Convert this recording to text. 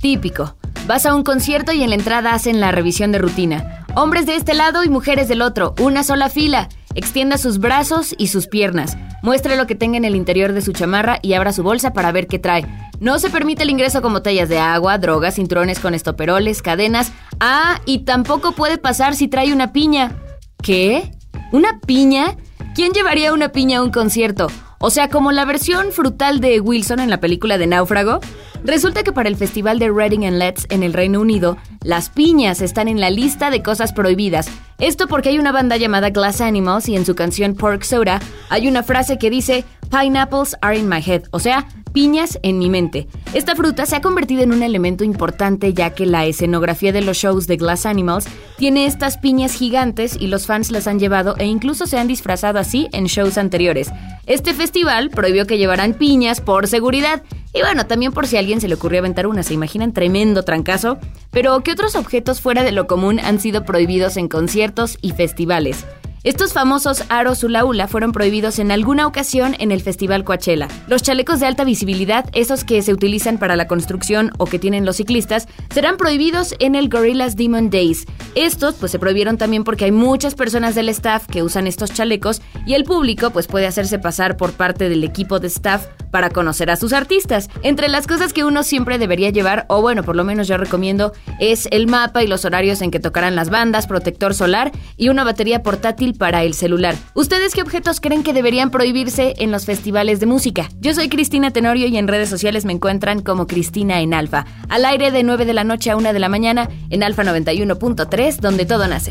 Típico. Vas a un concierto y en la entrada hacen la revisión de rutina. Hombres de este lado y mujeres del otro, una sola fila. Extienda sus brazos y sus piernas. Muestre lo que tenga en el interior de su chamarra y abra su bolsa para ver qué trae. No se permite el ingreso con botellas de agua, drogas, cinturones con estoperoles, cadenas. Ah, y tampoco puede pasar si trae una piña. ¿Qué? ¿Una piña? ¿Quién llevaría una piña a un concierto? O sea, como la versión frutal de Wilson en la película de Náufrago. Resulta que para el festival de Reading and Let's en el Reino Unido, las piñas están en la lista de cosas prohibidas. Esto porque hay una banda llamada Glass Animals y en su canción Pork Soda hay una frase que dice Pineapples are in my head, o sea, piñas en mi mente. Esta fruta se ha convertido en un elemento importante ya que la escenografía de los shows de Glass Animals tiene estas piñas gigantes y los fans las han llevado e incluso se han disfrazado así en shows anteriores. Este festival prohibió que llevaran piñas por seguridad y bueno, también por si a alguien se le ocurrió aventar una, se imaginan tremendo trancazo. Pero, ¿qué otros objetos fuera de lo común han sido prohibidos en conciertos y festivales? Estos famosos aros hula fueron prohibidos en alguna ocasión en el Festival Coachella. Los chalecos de alta visibilidad, esos que se utilizan para la construcción o que tienen los ciclistas, serán prohibidos en el Gorillas Demon Days. Estos pues se prohibieron también porque hay muchas personas del staff que usan estos chalecos y el público pues puede hacerse pasar por parte del equipo de staff para conocer a sus artistas. Entre las cosas que uno siempre debería llevar, o bueno, por lo menos yo recomiendo, es el mapa y los horarios en que tocarán las bandas, protector solar y una batería portátil para el celular. ¿Ustedes qué objetos creen que deberían prohibirse en los festivales de música? Yo soy Cristina Tenorio y en redes sociales me encuentran como Cristina en Alfa. Al aire de 9 de la noche a 1 de la mañana en Alfa 91.3, donde todo nace.